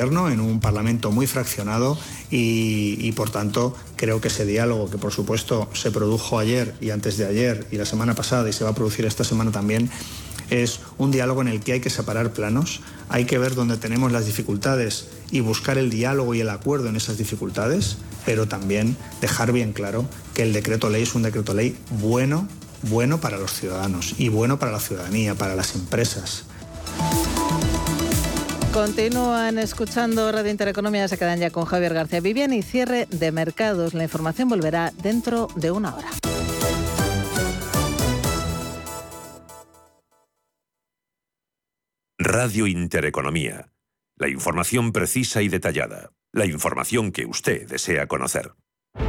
en un Parlamento muy fraccionado y, por tanto creo que ese diálogo que por supuesto se produjo ayer y antes de ayer y la semana pasada y se va a producir esta semana también es un diálogo en el que hay que separar planos, hay que ver dónde tenemos las dificultades y buscar el diálogo y el acuerdo en esas dificultades, pero también dejar bien claro que el decreto ley es un decreto ley bueno, bueno para los ciudadanos y bueno para la ciudadanía, para las empresas. Continúan escuchando Radio Intereconomía, se quedan ya con Javier García Vivian y cierre de mercados. La información volverá dentro de una hora. Radio Intereconomía. La información precisa y detallada. La información que usted desea conocer.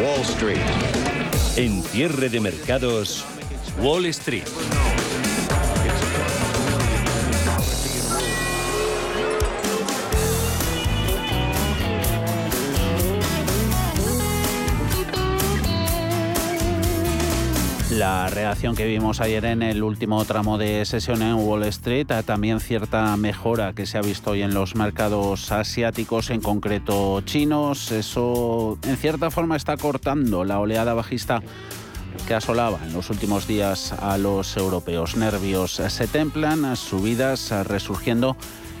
Wall Street. En cierre de mercados, Wall Street. La reacción que vimos ayer en el último tramo de sesión en Wall Street, también cierta mejora que se ha visto hoy en los mercados asiáticos, en concreto chinos. Eso en cierta forma está cortando la oleada bajista que asolaba en los últimos días a los europeos. Nervios se templan, subidas resurgiendo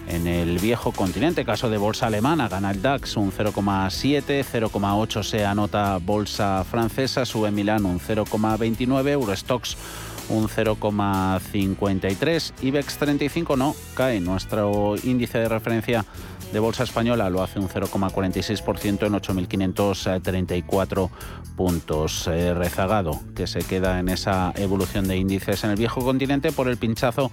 en el viejo continente. Caso de bolsa alemana, gana el DAX un 0,7, 0,8 se anota bolsa francesa, sube Milán un 0,29, Eurostox un 0,53, IBEX 35 no, cae nuestro índice de referencia de bolsa española lo hace un 0,46% en 8.534 puntos. Eh, rezagado que se queda en esa evolución de índices en el viejo continente por el pinchazo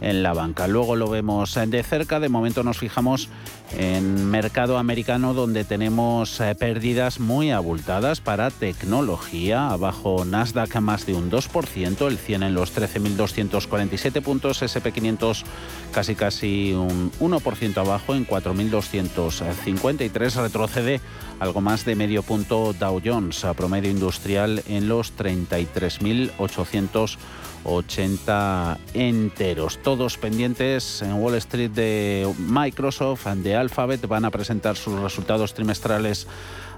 en la banca. Luego lo vemos de cerca, de momento nos fijamos en mercado americano donde tenemos eh, pérdidas muy abultadas para tecnología, abajo Nasdaq más de un 2%, el 100 en los 13.247 puntos, SP500 casi casi un 1% abajo en 4.253, retrocede algo más de medio punto Dow Jones a promedio industrial en los 33.800 80 enteros. Todos pendientes en Wall Street de Microsoft, de Alphabet, van a presentar sus resultados trimestrales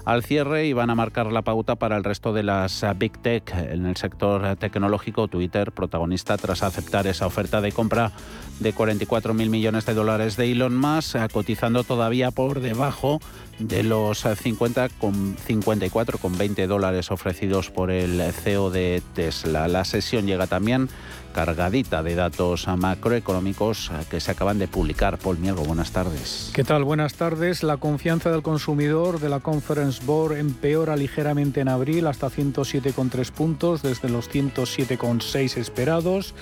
al cierre y van a marcar la pauta para el resto de las Big Tech en el sector tecnológico. Twitter, protagonista tras aceptar esa oferta de compra de 44 mil millones de dólares de Elon Musk, cotizando todavía por debajo de los 50 con 54 con 20 dólares ofrecidos por el CEO de Tesla. La sesión llega también cargadita de datos macroeconómicos que se acaban de publicar. Paul Mielgo, buenas tardes. ¿Qué tal? Buenas tardes. La confianza del consumidor de la Conference Board empeora ligeramente en abril hasta 107,3 puntos desde los 107,6 esperados.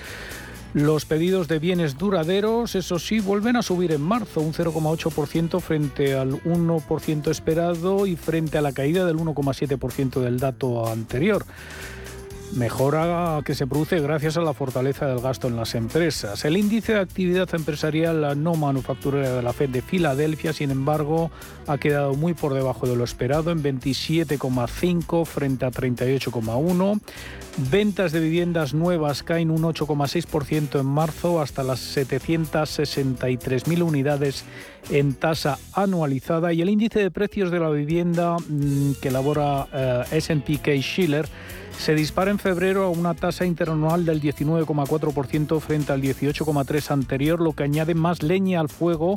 Los pedidos de bienes duraderos, eso sí, vuelven a subir en marzo, un 0,8% frente al 1% esperado y frente a la caída del 1,7% del dato anterior. Mejora que se produce gracias a la fortaleza del gasto en las empresas. El índice de actividad empresarial no manufacturera de la Fed de Filadelfia, sin embargo, ha quedado muy por debajo de lo esperado, en 27,5 frente a 38,1. Ventas de viviendas nuevas caen un 8,6% en marzo hasta las 763.000 unidades en tasa anualizada y el índice de precios de la vivienda mm, que elabora eh, S&P Schiller se dispara en febrero a una tasa interanual del 19,4% frente al 18,3% anterior, lo que añade más leña al fuego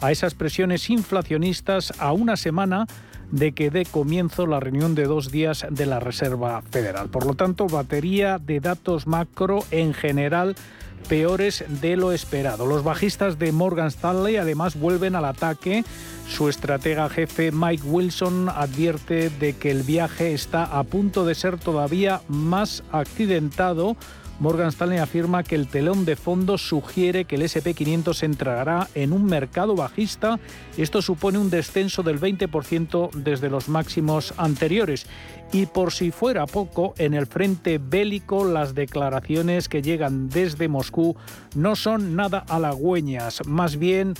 a esas presiones inflacionistas a una semana de que dé comienzo la reunión de dos días de la Reserva Federal. Por lo tanto, batería de datos macro en general peores de lo esperado. Los bajistas de Morgan Stanley además vuelven al ataque. Su estratega jefe Mike Wilson advierte de que el viaje está a punto de ser todavía más accidentado Morgan Stanley afirma que el telón de fondo sugiere que el SP500 entrará en un mercado bajista. Esto supone un descenso del 20% desde los máximos anteriores. Y por si fuera poco, en el frente bélico las declaraciones que llegan desde Moscú no son nada halagüeñas, más bien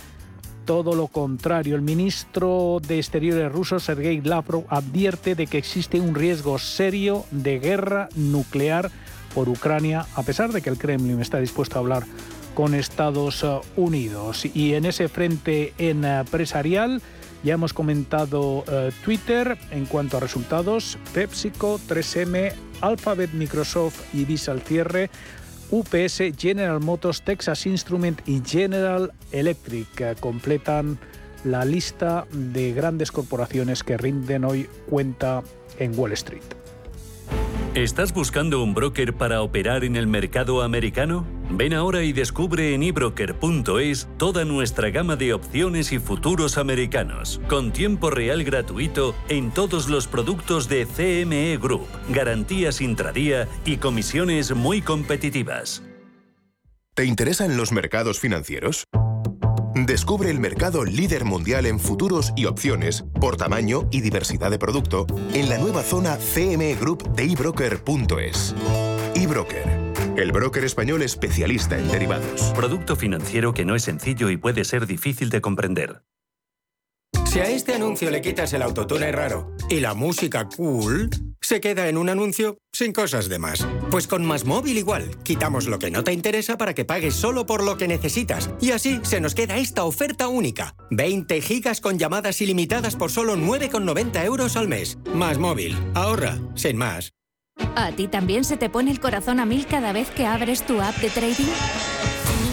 todo lo contrario. El ministro de Exteriores ruso, Sergei Lavrov, advierte de que existe un riesgo serio de guerra nuclear por Ucrania, a pesar de que el Kremlin está dispuesto a hablar con Estados eh, Unidos. Y en ese frente empresarial ya hemos comentado eh, Twitter en cuanto a resultados, PepsiCo, 3M, Alphabet, Microsoft y Visa al cierre. UPS, General Motors, Texas Instrument y General Electric eh, completan la lista de grandes corporaciones que rinden hoy cuenta en Wall Street. ¿Estás buscando un broker para operar en el mercado americano? Ven ahora y descubre en ebroker.es toda nuestra gama de opciones y futuros americanos, con tiempo real gratuito en todos los productos de CME Group, garantías intradía y comisiones muy competitivas. ¿Te interesan los mercados financieros? Descubre el mercado líder mundial en futuros y opciones por tamaño y diversidad de producto en la nueva zona CME Group de ebroker.es. eBroker, el broker español especialista en derivados. Producto financiero que no es sencillo y puede ser difícil de comprender. Si a este anuncio le quitas el autotune raro y la música cool, se queda en un anuncio sin cosas de más. Pues con Más Móvil igual, quitamos lo que no te interesa para que pagues solo por lo que necesitas. Y así se nos queda esta oferta única. 20 gigas con llamadas ilimitadas por solo 9,90 euros al mes. Más Móvil, ahorra, sin más. ¿A ti también se te pone el corazón a mil cada vez que abres tu app de trading?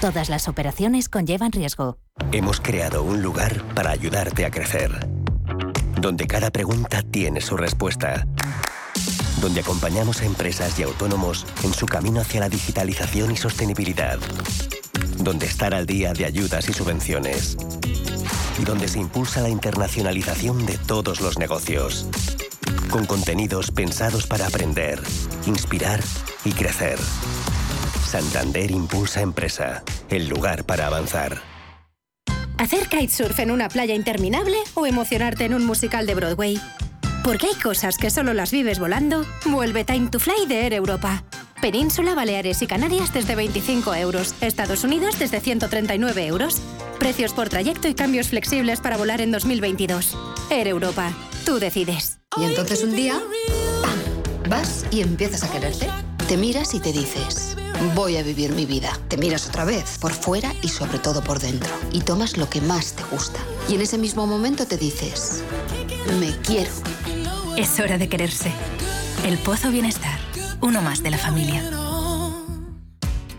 Todas las operaciones conllevan riesgo. Hemos creado un lugar para ayudarte a crecer, donde cada pregunta tiene su respuesta, donde acompañamos a empresas y autónomos en su camino hacia la digitalización y sostenibilidad, donde estar al día de ayudas y subvenciones, y donde se impulsa la internacionalización de todos los negocios, con contenidos pensados para aprender, inspirar y crecer. Santander Impulsa Empresa, el lugar para avanzar. ¿Hacer kitesurf en una playa interminable o emocionarte en un musical de Broadway? Porque hay cosas que solo las vives volando. Vuelve Time to Fly de Air Europa. Península, Baleares y Canarias desde 25 euros. Estados Unidos desde 139 euros. Precios por trayecto y cambios flexibles para volar en 2022. Air Europa. Tú decides. Y entonces un día, ¡pam! Vas y empiezas a quererte. Te miras y te dices voy a vivir mi vida. Te miras otra vez, por fuera y sobre todo por dentro. Y tomas lo que más te gusta. Y en ese mismo momento te dices, me quiero. Es hora de quererse. El Pozo Bienestar, uno más de la familia.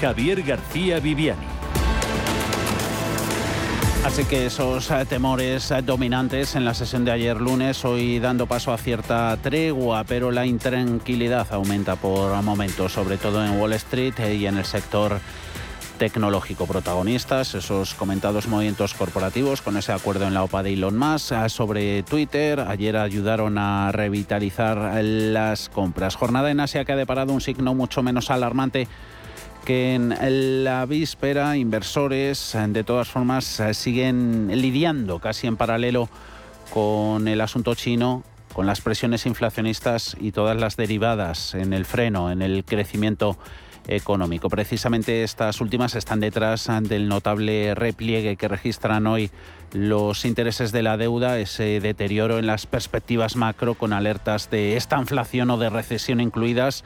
Javier García Viviani. Así que esos eh, temores eh, dominantes en la sesión de ayer lunes, hoy dando paso a cierta tregua, pero la intranquilidad aumenta por momentos, sobre todo en Wall Street eh, y en el sector tecnológico. Protagonistas, esos comentados movimientos corporativos con ese acuerdo en la OPA de Elon Musk sobre Twitter. Ayer ayudaron a revitalizar las compras. Jornada en Asia que ha deparado un signo mucho menos alarmante que en la víspera inversores de todas formas siguen lidiando casi en paralelo con el asunto chino, con las presiones inflacionistas y todas las derivadas en el freno, en el crecimiento económico. Precisamente estas últimas están detrás del notable repliegue que registran hoy los intereses de la deuda, ese deterioro en las perspectivas macro con alertas de esta inflación o de recesión incluidas,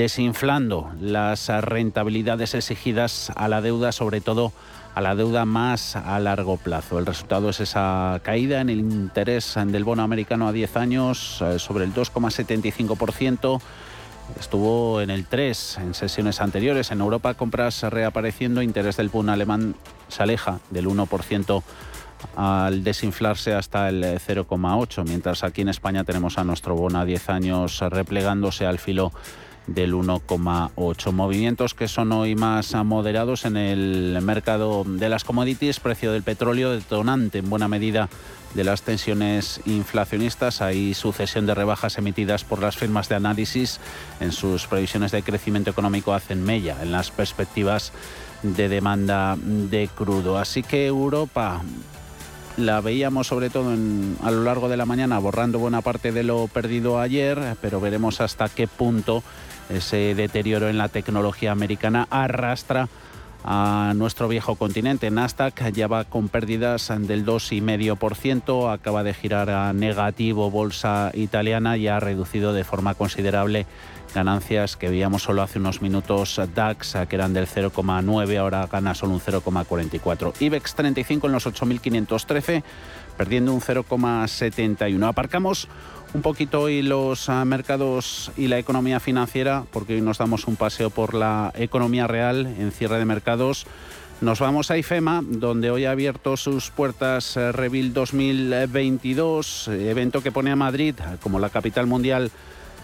desinflando las rentabilidades exigidas a la deuda, sobre todo a la deuda más a largo plazo. El resultado es esa caída en el interés del bono americano a 10 años eh, sobre el 2,75%. Estuvo en el 3 en sesiones anteriores. En Europa compras reapareciendo, interés del bono alemán se aleja del 1% al desinflarse hasta el 0,8, mientras aquí en España tenemos a nuestro bono a 10 años replegándose al filo del 1,8. Movimientos que son hoy más moderados en el mercado de las commodities, precio del petróleo detonante en buena medida de las tensiones inflacionistas. Hay sucesión de rebajas emitidas por las firmas de análisis en sus previsiones de crecimiento económico hacen mella en las perspectivas de demanda de crudo. Así que Europa la veíamos sobre todo a lo largo de la mañana borrando buena parte de lo perdido ayer, pero veremos hasta qué punto ese deterioro en la tecnología americana arrastra a nuestro viejo continente. Nasdaq ya va con pérdidas del 2,5%, acaba de girar a negativo bolsa italiana y ha reducido de forma considerable ganancias que veíamos solo hace unos minutos DAX, que eran del 0,9, ahora gana solo un 0,44. IBEX 35 en los 8.513, perdiendo un 0,71. Aparcamos un poquito hoy los ah, mercados y la economía financiera, porque hoy nos damos un paseo por la economía real en cierre de mercados. Nos vamos a IFEMA, donde hoy ha abierto sus puertas eh, Revil 2022, evento que pone a Madrid como la capital mundial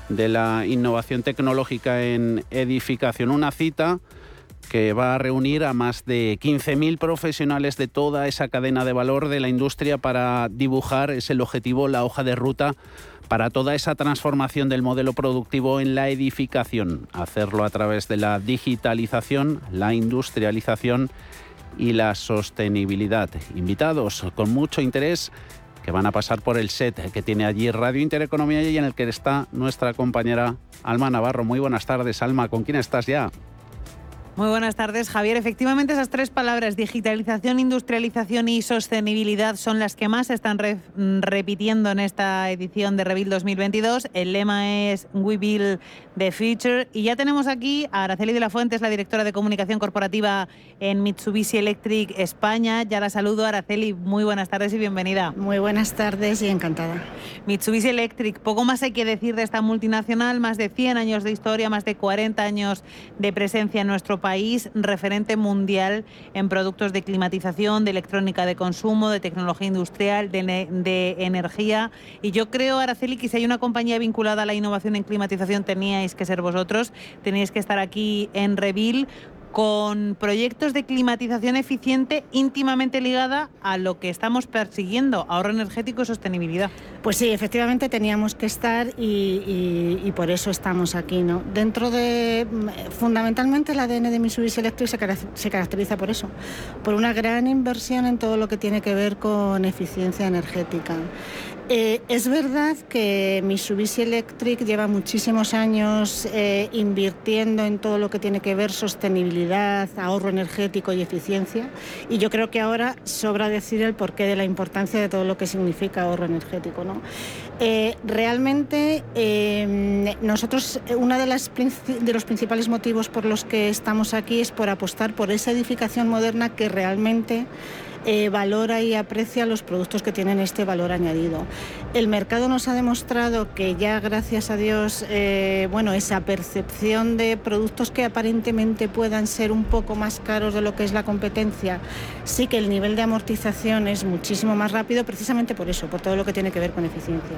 de la innovación tecnológica en edificación. Una cita que va a reunir a más de 15.000 profesionales de toda esa cadena de valor de la industria para dibujar, es el objetivo, la hoja de ruta para toda esa transformación del modelo productivo en la edificación, hacerlo a través de la digitalización, la industrialización y la sostenibilidad. Invitados con mucho interés que van a pasar por el set que tiene allí Radio Intereconomía y en el que está nuestra compañera Alma Navarro. Muy buenas tardes, Alma. ¿Con quién estás ya? Muy buenas tardes, Javier. Efectivamente, esas tres palabras, digitalización, industrialización y sostenibilidad, son las que más se están repitiendo en esta edición de Revil 2022. El lema es We Build the Future. Y ya tenemos aquí a Araceli de la Fuente, es la directora de comunicación corporativa en Mitsubishi Electric España. Ya la saludo, Araceli. Muy buenas tardes y bienvenida. Muy buenas tardes y encantada. Mitsubishi Electric, poco más hay que decir de esta multinacional, más de 100 años de historia, más de 40 años de presencia en nuestro país país referente mundial en productos de climatización, de electrónica de consumo, de tecnología industrial, de, energía. Y yo creo, Araceli, que si hay una compañía vinculada a la innovación en climatización, teníais que ser vosotros, teníais que estar aquí en Revil con proyectos de climatización eficiente íntimamente ligada a lo que estamos persiguiendo, ahorro energético y sostenibilidad. Pues sí, efectivamente teníamos que estar y, por eso estamos aquí. Dentro de, fundamentalmente el ADN de Mitsubishi Electric se caracteriza por eso, por una gran inversión en todo lo que tiene que ver con eficiencia energética. Eh, es verdad que Mitsubishi Electric lleva muchísimos años eh, invirtiendo en todo lo que tiene que ver sostenibilidad, ahorro energético y eficiencia. Y yo creo que ahora sobra decir el porqué de la importancia de todo lo que significa ahorro energético. ¿no? Eh, realmente nosotros, uno de, de los principales motivos por los que estamos aquí es por apostar por esa edificación moderna que realmente eh, valora y aprecia los productos que tienen este valor añadido. El mercado nos ha demostrado que ya, gracias a Dios, eh, bueno, esa percepción de productos que aparentemente puedan ser un poco más caros de lo que es la competencia, sí que el nivel de amortización es muchísimo más rápido, precisamente por eso, por todo lo que tiene que ver con eficiencia.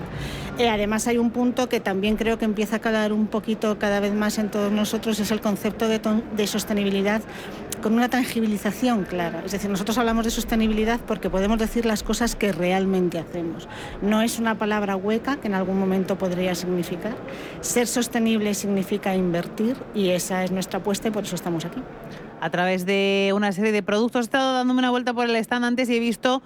Eh, además, hay un punto que también creo que empieza a calar un poquito cada vez más en todos nosotros, es el concepto de, de sostenibilidad con una tangibilización clara. Es decir, nosotros hablamos de sostenibilidad porque podemos decir las cosas que realmente hacemos. No es una palabra hueca que en algún momento podría significar. Ser sostenible significa invertir y esa es nuestra apuesta y por eso estamos aquí. A través de una serie de productos he estado dándome una vuelta por el stand antes y he visto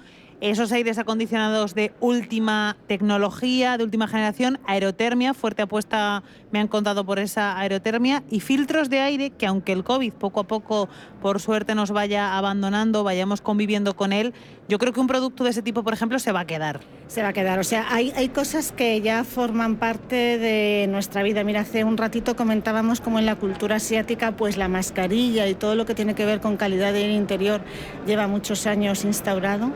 esos aires acondicionados de última tecnología, de última generación, aerotermia, fuerte apuesta me han contado por esa aerotermia, y filtros de aire que aunque el COVID poco a poco, por suerte, nos vaya abandonando, vayamos conviviendo con él, yo creo que un producto de ese tipo, por ejemplo, se va a quedar. Se va a quedar, o sea, hay, cosas que ya forman parte de nuestra vida. Mira, hace un ratito comentábamos como en la cultura asiática, pues la mascarilla y todo lo que tiene que ver con calidad de aire interior lleva muchos años instaurado.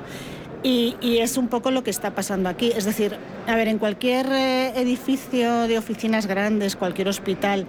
Y, es un poco lo que está pasando aquí. Es decir, a ver, en cualquier eh, edificio de oficinas grandes, cualquier hospital,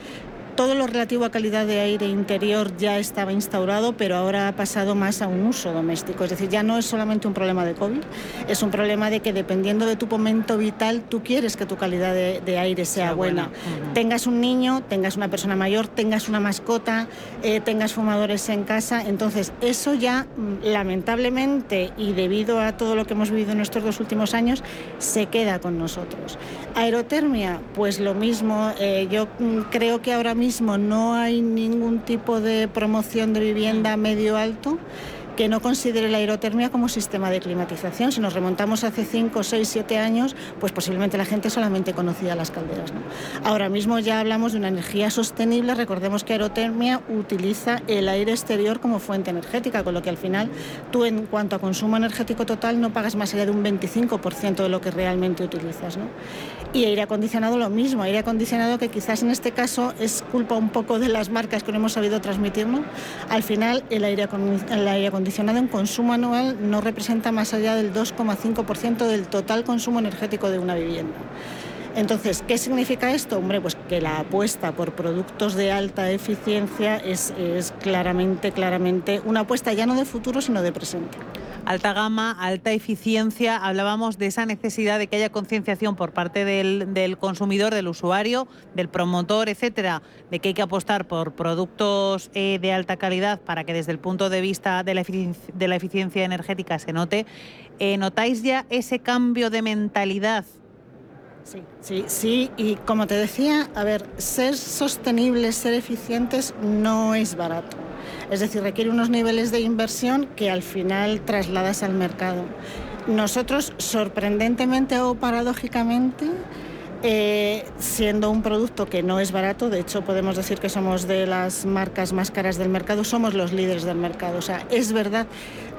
todo lo relativo a calidad de aire interior ya estaba instaurado, pero ahora ha pasado más a un uso doméstico. Es decir, ya no es solamente un problema de COVID, es un problema de que dependiendo de tu momento vital, tú quieres que tu calidad de, aire sea, buena. Tengas un niño, tengas una persona mayor, tengas una mascota, eh, tengas fumadores en casa. Entonces, eso ya, mm, lamentablemente, y debido a todo lo que hemos vivido en estos dos últimos años, se queda con nosotros. Aerotermia, pues lo mismo. Eh, yo mm, creo que ahora mismo no hay ningún tipo de promoción de vivienda medio alto que no considere la aerotermia como sistema de climatización. Si nos remontamos hace 5, 6, 7 años, pues posiblemente la gente solamente conocía las calderas. Ahora mismo ya hablamos de una energía sostenible. Recordemos que aerotermia utiliza el aire exterior como fuente energética, con lo que al final tú en cuanto a consumo energético total no pagas más allá de un 25% de lo que realmente utilizas. Y aire acondicionado lo mismo, aire acondicionado que quizás en este caso es culpa un poco de las marcas que no hemos sabido transmitirlo. Al final el aire, el aire acondicionado en consumo anual no representa más allá del 2,5% del total consumo energético de una vivienda. Entonces, ¿qué significa esto? Hombre, pues que la apuesta por productos de alta eficiencia es, es claramente, claramente una apuesta ya no de futuro, sino de presente alta gama, alta eficiencia. Hablábamos de esa necesidad de que haya concienciación por parte del, consumidor, del usuario, del promotor, etcétera, de que hay que apostar por productos eh, de alta calidad para que desde el punto de vista de la, eficiencia energética se note. Eh, ¿Notáis ya ese cambio de mentalidad Sí, sí, sí, y como te decía, a ver, ser sostenibles, ser eficientes no es barato. Es decir, requiere unos niveles de inversión que al final trasladas al mercado. Nosotros, sorprendentemente o paradójicamente, eh, siendo un producto que no es barato, de hecho podemos decir que somos de las marcas más caras del mercado, somos los líderes del mercado. O sea, es verdad,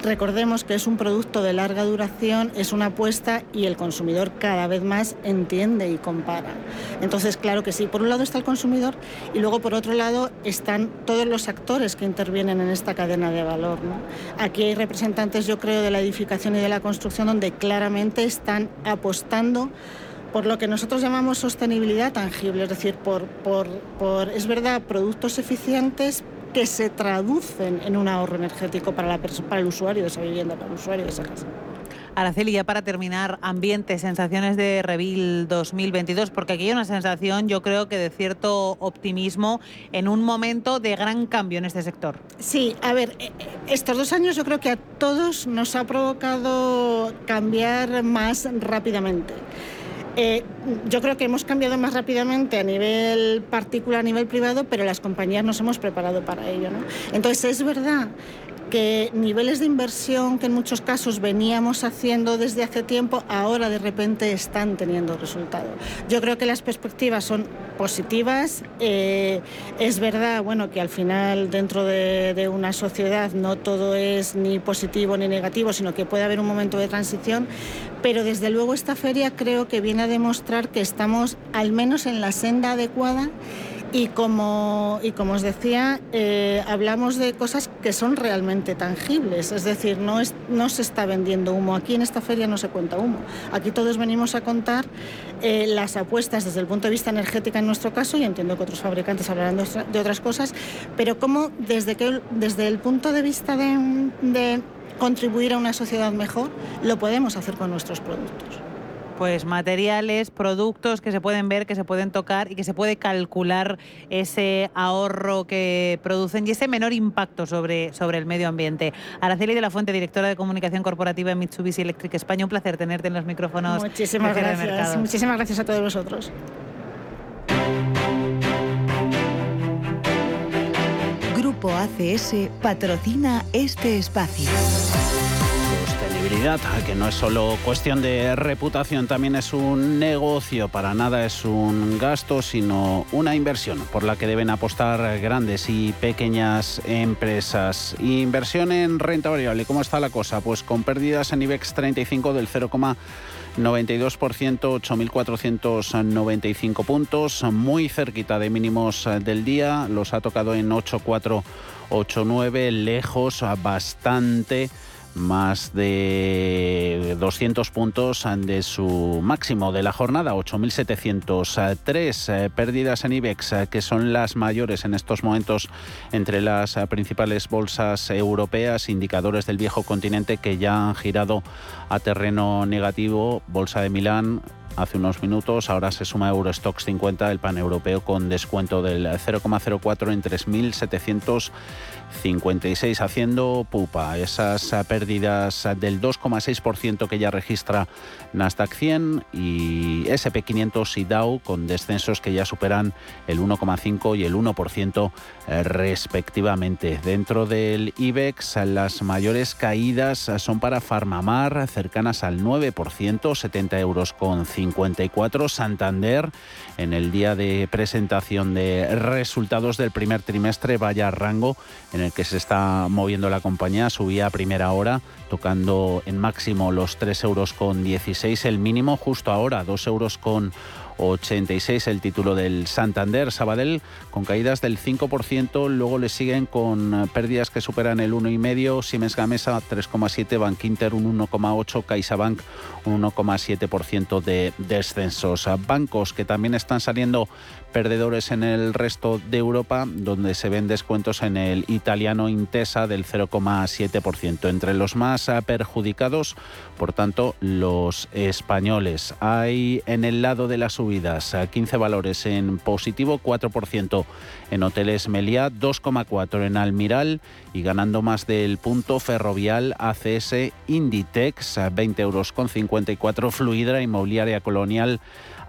recordemos que es un producto de larga duración, es una apuesta y el consumidor cada vez más entiende y compara. Entonces, claro que sí, por un lado está el consumidor y luego por otro lado están todos los actores que intervienen en esta cadena de valor. Aquí hay representantes, yo creo, de la edificación y de la construcción donde claramente están apostando por lo que nosotros llamamos sostenibilidad tangible, es decir, por, por, por, es verdad, productos eficientes que se traducen en un ahorro energético para, la para el usuario de esa vivienda, para el usuario de esa casa. Araceli, ya para terminar, ambiente, sensaciones de Revil 2022, porque aquí hay una sensación, yo creo que de cierto optimismo en un momento de gran cambio en este sector. Sí, a ver, eh, eh, estos dos años yo creo que a todos nos ha provocado cambiar más rápidamente. Eh, yo creo que hemos cambiado más rápidamente a nivel particular, a nivel privado, pero las compañías nos hemos preparado para ello. Entonces, es verdad que niveles de inversión que en muchos casos veníamos haciendo desde hace tiempo, ahora de repente están teniendo resultado. Yo creo que las perspectivas son positivas. Eh, es verdad, bueno, que al final dentro de, de, una sociedad no todo es ni positivo ni negativo, sino que puede haber un momento de transición. Pero desde luego esta feria creo que viene a demostrar que estamos al menos en la senda adecuada y como, y como os decía, eh, hablamos de cosas que son realmente tangibles, es decir, no, es, no se está vendiendo humo. Aquí en esta feria no se cuenta humo. Aquí todos venimos a contar eh, las apuestas desde el punto de vista energético en nuestro caso, y entiendo que otros fabricantes hablarán de, otras cosas, pero cómo desde, que, desde el punto de vista de, de contribuir a una sociedad mejor, lo podemos hacer con nuestros productos pues materiales, productos que se pueden ver, que se pueden tocar y que se puede calcular ese ahorro que producen y ese menor impacto sobre, sobre el medio ambiente. Araceli de la Fuente, directora de comunicación corporativa en Mitsubishi Electric España, un placer tenerte en los micrófonos. Muchísimas gracias. Muchísimas gracias a todos vosotros. Grupo ACS patrocina este espacio credibilidad, que no es solo cuestión de reputación, también es un negocio, para nada es un gasto, sino una inversión por la que deben apostar grandes y pequeñas empresas. Inversión en renta variable, ¿cómo está la cosa? Pues con pérdidas en IBEX 35 del 0,92%, 8.495 puntos, muy cerquita de mínimos del día, los ha tocado en 8,489, lejos bastante más de 200 puntos de su máximo de la jornada, 8.703 eh, pérdidas en IBEX, eh, que son las mayores en estos momentos entre las eh, principales bolsas europeas, indicadores del viejo continente que ya han girado a terreno negativo, Bolsa de Milán hace unos minutos. Ahora se suma Eurostox 50, el pan europeo, con descuento del 0,04 en 3.756, haciendo pupa esas pérdidas del 2,6% que ya registra Nasdaq 100 y SP500 y Dow con descensos que ya superan el 1,5 y el 1% eh, respectivamente. Dentro del IBEX, las mayores caídas son para Farmamar, cercanas al 9%, 70 euros con 54. Santander, en el día de presentación de resultados del primer trimestre, vaya rango en el que se está moviendo la compañía, subía a primera hora, tocando en máximo los 3 euros con 16, el mínimo justo ahora, 2 euros con 86 el título del Santander. Sabadell con caídas del 5%, luego le siguen con pérdidas que superan el 1,5%, Siemens Gamesa 3,7%, Bank Inter un 1,8%, CaixaBank un 1,7% de descensos. Bancos que también están saliendo perdedores en el resto de Europa, donde se ven descuentos en el italiano Intesa del 0,7%. Entre los más perjudicados, por tanto, los españoles. Hay en el lado de las subidas 15 valores en positivo, 4% en Hoteles Meliá, 2,4% en Almiral y ganando más del punto ferrovial ACS Inditex, 20 euros con 54, Fluidra Inmobiliaria Colonial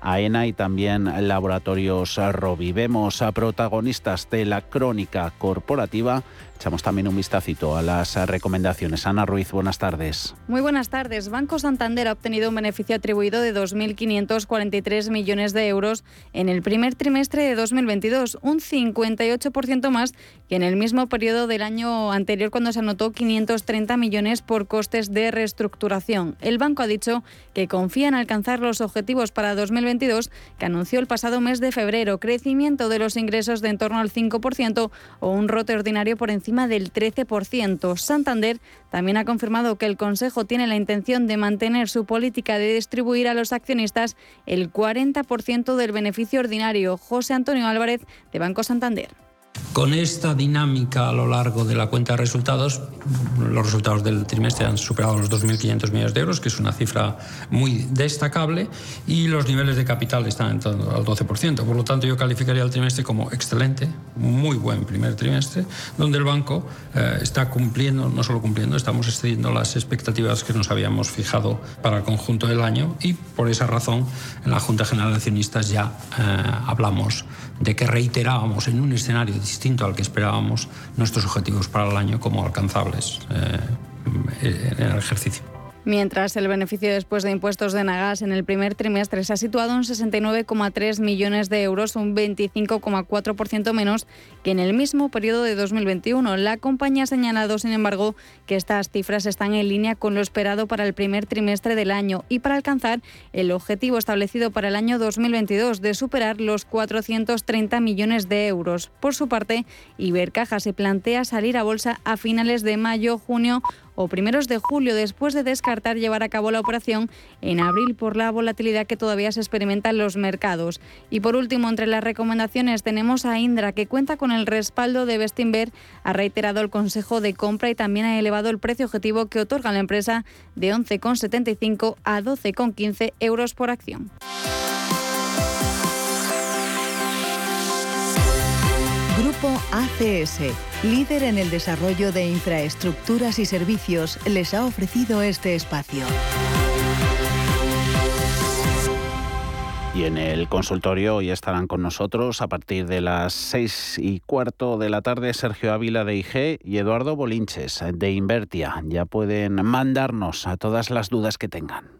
AENA y también Laboratorios Robi. Vemos a protagonistas de la crónica corporativa Echamos también un vistacito a las recomendaciones. Ana Ruiz, buenas tardes. Muy buenas tardes. Banco Santander ha obtenido un beneficio atribuido de 2.543 millones de euros en el primer trimestre de 2022, un 58% más que en el mismo periodo del año anterior cuando se anotó 530 millones por costes de reestructuración. El banco ha dicho que confía en alcanzar los objetivos para 2022 que anunció el pasado mes de febrero, crecimiento de los ingresos de en torno al 5% o un rote ordinario por encima del 13%. Santander también ha confirmado que el Consejo tiene la intención de mantener su política de distribuir a los accionistas el 40% del beneficio ordinario. José Antonio Álvarez, de Banco Santander. Con esta dinámica a lo largo de la cuenta de resultados, los resultados del trimestre han superado los 2.500 millones de euros, que es una cifra muy destacable, y los niveles de capital están en torno al 12%. Por lo tanto, yo calificaría el trimestre como excelente, muy buen primer trimestre, donde el banco eh, está cumpliendo, no solo cumpliendo, estamos excediendo las expectativas que nos habíamos fijado para el conjunto del año y por esa razón en la Junta General de Accionistas ya eh, hablamos de que reiterábamos en un escenario distinto al que esperábamos nuestros objetivos para el año como alcanzables eh, en el ejercicio. Mientras el beneficio después de impuestos de Nagas en el primer trimestre se ha situado en 69,3 millones de euros, un 25,4% menos que en el mismo periodo de 2021. La compañía ha señalado, sin embargo, que estas cifras están en línea con lo esperado para el primer trimestre del año y para alcanzar el objetivo establecido para el año 2022 de superar los 430 millones de euros. Por su parte, Ibercaja se plantea salir a bolsa a finales de mayo-junio o primeros de julio, después de descartar llevar a cabo la operación en abril por la volatilidad que todavía se experimenta en los mercados. Y por último, entre las recomendaciones tenemos a Indra, que cuenta con el respaldo de Bestinver, ha reiterado el consejo de compra y también ha elevado el precio objetivo que otorga la empresa de 11,75 a 12,15 euros por acción. Grupo ACS, líder en el desarrollo de infraestructuras y servicios, les ha ofrecido, este espacio. Y en el consultorio hoy estarán con nosotros a partir de las seis y cuarto de la tarde Sergio Ávila de IG y Eduardo Bolinches de Invertia. Ya pueden mandarnos a todas las dudas que tengan.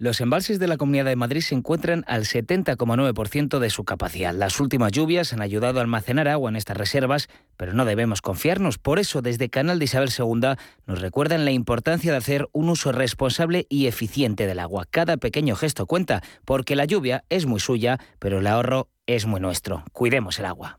Los embalses de la Comunidad de Madrid se encuentran al 70,9% de su capacidad. Las últimas lluvias han ayudado a almacenar agua en estas reservas, pero no debemos confiarnos. Por eso, desde Canal de Isabel II nos recuerdan la importancia de hacer un uso responsable y eficiente del agua. Cada pequeño gesto cuenta, porque la lluvia es muy suya, pero el ahorro es muy nuestro. Cuidemos el agua.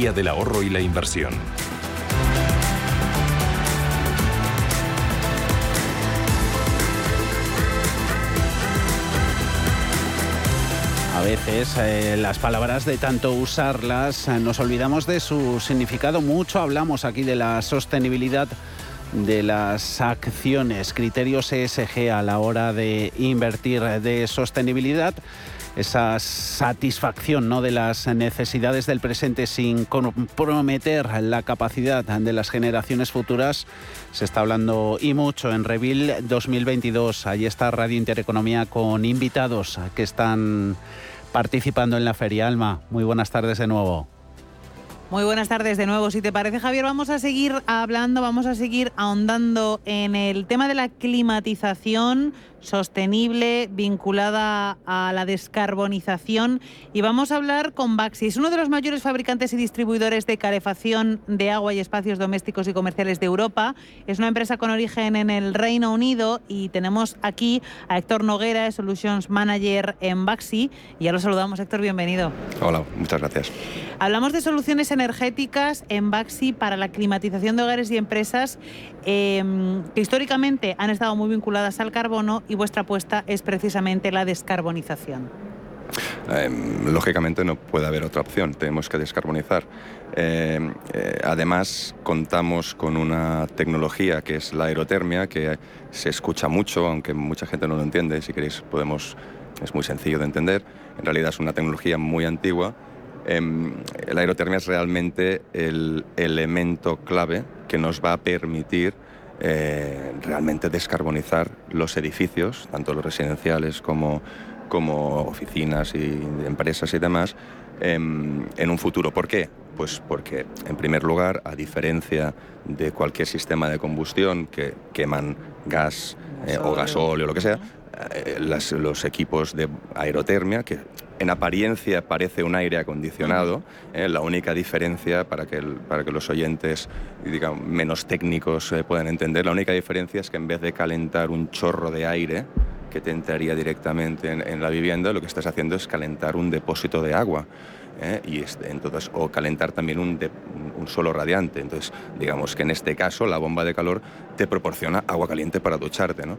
Del ahorro y la inversión. A veces eh, las palabras de tanto usarlas eh, nos olvidamos de su significado. Mucho hablamos aquí de la sostenibilidad de las acciones, criterios ESG a la hora de invertir de sostenibilidad esa satisfacción ¿no? de las necesidades del presente sin comprometer la capacidad de las generaciones futuras. Se está hablando y mucho en Revil 2022. Allí está Radio Intereconomía con invitados que están participando en la feria. Alma, muy buenas tardes de nuevo. Muy buenas tardes de nuevo. Si te parece, Javier, vamos a seguir hablando, vamos a seguir ahondando en el tema de la climatización sostenible vinculada a la descarbonización y vamos a hablar con Baxi. Es uno de los mayores fabricantes y distribuidores de calefacción de agua y espacios domésticos y comerciales de Europa. Es una empresa con origen en el Reino Unido y tenemos aquí a Héctor Noguera, Solutions Manager en Baxi. Y ya lo saludamos, Héctor, bienvenido. Hola, muchas gracias. Hablamos de soluciones energéticas en Baxi para la climatización de hogares y empresas em, que históricamente han estado muy vinculadas al carbono y vuestra apuesta es precisamente la descarbonización. Em, lógicamente no puede haber otra opción, tenemos que descarbonizar. Em, eh, además, contamos con una tecnología que es la aerotermia, que se escucha mucho, aunque mucha gente no lo entiende. Si queréis, podemos, es muy sencillo de entender. En realidad es una tecnología muy antigua. Em, la aerotermia es realmente el elemento clave que nos va a permitir eh, realmente descarbonizar los edificios, tanto los residenciales como, como oficinas y empresas y demás, em, en un futuro. ¿Por qué? Pues porque, en primer lugar, a diferencia de cualquier sistema de combustión que queman gas eh, o gasóleo o lo que sea, eh, los equipos de aerotermia, que en apariencia parece un aire acondicionado, eh, la única diferencia, para que, para que los oyentes digamos, menos técnicos puedan entender, la única diferencia es que en vez de calentar un chorro de aire, que te entraría directamente en, la vivienda, lo que estás haciendo es calentar un depósito de agua. y entonces, o calentar también un, un, suelo radiante. Entonces, digamos que en este caso la bomba de calor te proporciona agua caliente para ducharte. ¿no?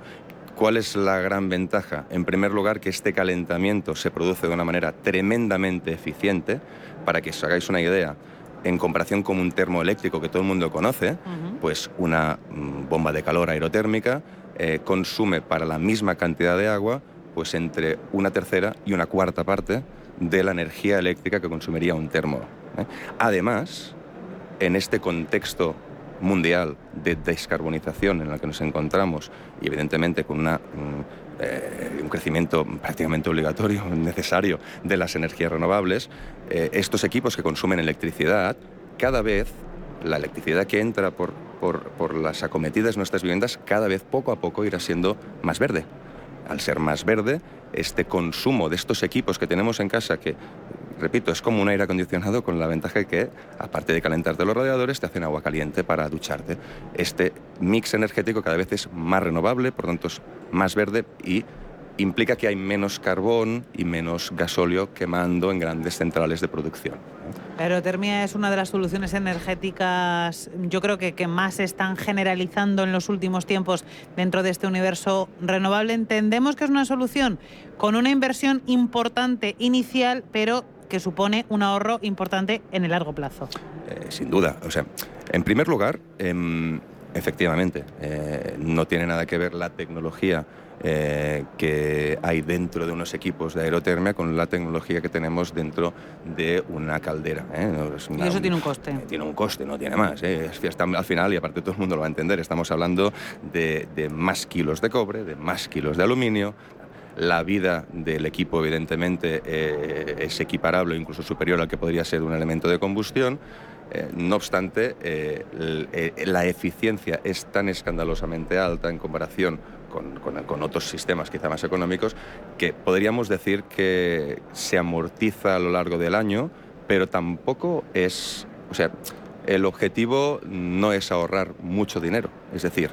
¿Cuál es la gran ventaja? En primer lugar, que este calentamiento se produce de una manera tremendamente eficiente. Para que os hagáis una idea, en comparación con un termoeléctrico que todo el mundo conoce, pues una mm, bomba de calor aerotérmica eh, consume para la misma cantidad de agua pues entre una tercera y una cuarta parte de la energía eléctrica que consumiría un termo. ¿eh? Además, en este contexto mundial de descarbonización en el que nos encontramos y evidentemente con una, mm, eh, un crecimiento prácticamente obligatorio, necesario de las energías renovables, eh, estos equipos que consumen electricidad, cada vez la electricidad que entra por, por, por las acometidas de nuestras viviendas, cada vez poco a poco irá siendo más verde. Al ser más verde, este consumo de estos equipos que tenemos en casa, que repito, es como un aire acondicionado con la ventaja que, aparte de calentarte los radiadores, te hacen agua caliente para ducharte. Este mix energético cada vez es más renovable, por tanto es más verde y implica que hay menos carbón y menos gasóleo quemando en grandes centrales de producción. La aerotermia es una de las soluciones energéticas, yo creo que, que más se están generalizando en los últimos tiempos dentro de este universo renovable. Entendemos que es una solución con una inversión importante inicial, pero que supone un ahorro importante en el largo plazo. Eh, sin duda. O sea, en primer lugar, em, efectivamente, eh, no tiene nada que ver la tecnología eh, que hay dentro de unos equipos de aerotermia con la tecnología que tenemos dentro de una caldera. y eso tiene un coste. tiene un coste, no tiene más. al final, y aparte todo el mundo lo va a entender, estamos hablando de, de más kilos de cobre, de más kilos de aluminio, la vida del equipo, evidentemente, eh, es equiparable o incluso superior al que podría ser un elemento de combustión. Eh, no obstante, eh, la eficiencia es tan escandalosamente alta en comparación con, otros sistemas quizá más económicos que podríamos decir que se amortiza a lo largo del año, pero tampoco es... O sea, el objetivo no es ahorrar mucho dinero. Es decir,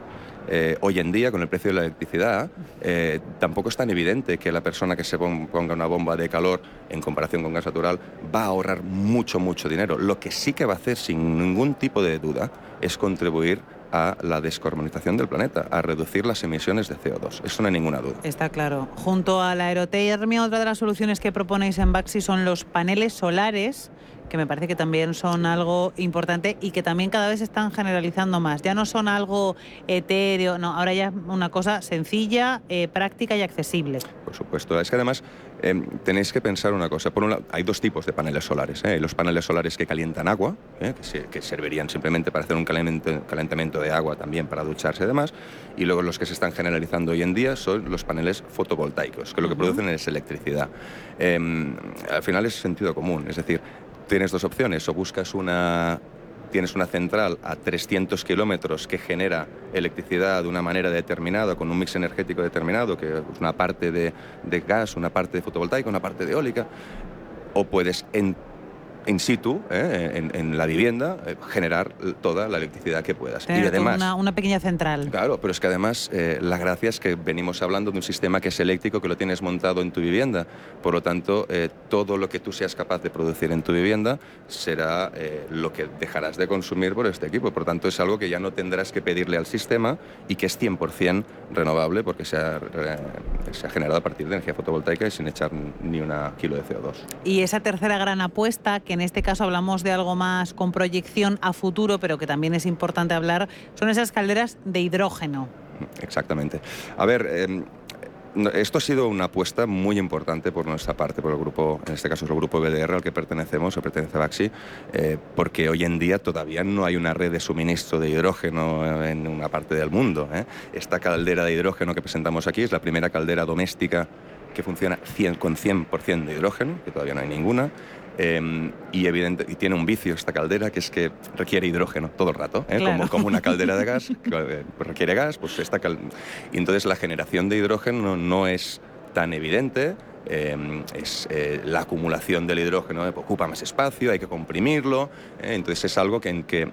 eh, hoy en día, con el precio de la electricidad, eh, tampoco es tan evidente que la persona que se ponga una bomba de calor en comparación con gas natural va a ahorrar mucho, mucho dinero. Lo que sí que va a hacer, sin ningún tipo de duda, es contribuir a la descarbonización del planeta, a reducir las emisiones de CO2. Eso no hay ninguna duda. Está claro. Junto a la aerotermia, otra de las soluciones que proponéis en Baxi son los paneles solares que me parece que también son algo importante y que también cada vez están generalizando más. Ya no son algo etéreo, no, ahora ya es una cosa sencilla, eh, práctica y accesible. Por supuesto, es que además em, tenéis que pensar una cosa. Por un lado, hay dos tipos de paneles solares. ¿eh? Los paneles solares que calientan agua, ¿eh? que, servirían simplemente para hacer un calentamiento, de agua también para ducharse y demás. Y luego los que se están generalizando hoy en día son los paneles fotovoltaicos, que lo que producen es electricidad. Em, al final es sentido común, es decir, tienes dos opciones, o buscas una tienes una central a 300 kilómetros que genera electricidad de una manera determinada, con un mix energético determinado, que es una parte de, de gas, una parte de fotovoltaica, una parte de eólica, o puedes en in situ, eh, en, la vivienda, eh, generar toda la electricidad que puedas. y además, una, pequeña central. Claro, pero es que además eh, la gracia es que venimos hablando de un sistema que es eléctrico, que lo tienes montado en tu vivienda. Por lo tanto, todo lo que tú seas capaz de producir en tu vivienda será lo que dejarás de consumir por este equipo. Por lo tanto, es algo que ya no tendrás que pedirle al sistema y que es 100% renovable porque se ha, se ha generado a partir de energía fotovoltaica y sin echar ni una kilo de CO2. Y esa tercera gran apuesta que en este caso hablamos de algo más con proyección a futuro, pero que también es importante hablar, son esas calderas de hidrógeno. Exactamente. A ver, em, esto ha sido una apuesta muy importante por nuestra parte, por el grupo, en este caso es el grupo BDR al que pertenecemos, o pertenece a Baxi, eh, porque hoy en día todavía no hay una red de suministro de hidrógeno en una parte del mundo. ¿eh? Esta caldera de hidrógeno que presentamos aquí es la primera caldera doméstica que funciona 100, con 100% de hidrógeno, que todavía no hay ninguna. Em, y, evidente, y tiene un vicio esta caldera que es que requiere hidrógeno todo el rato, ¿eh? como, como, una caldera de gas, que eh, pues requiere gas, pues esta y entonces la generación de hidrógeno no es tan evidente, em, es eh, la acumulación del hidrógeno ocupa más espacio, hay que comprimirlo, entonces es algo que en que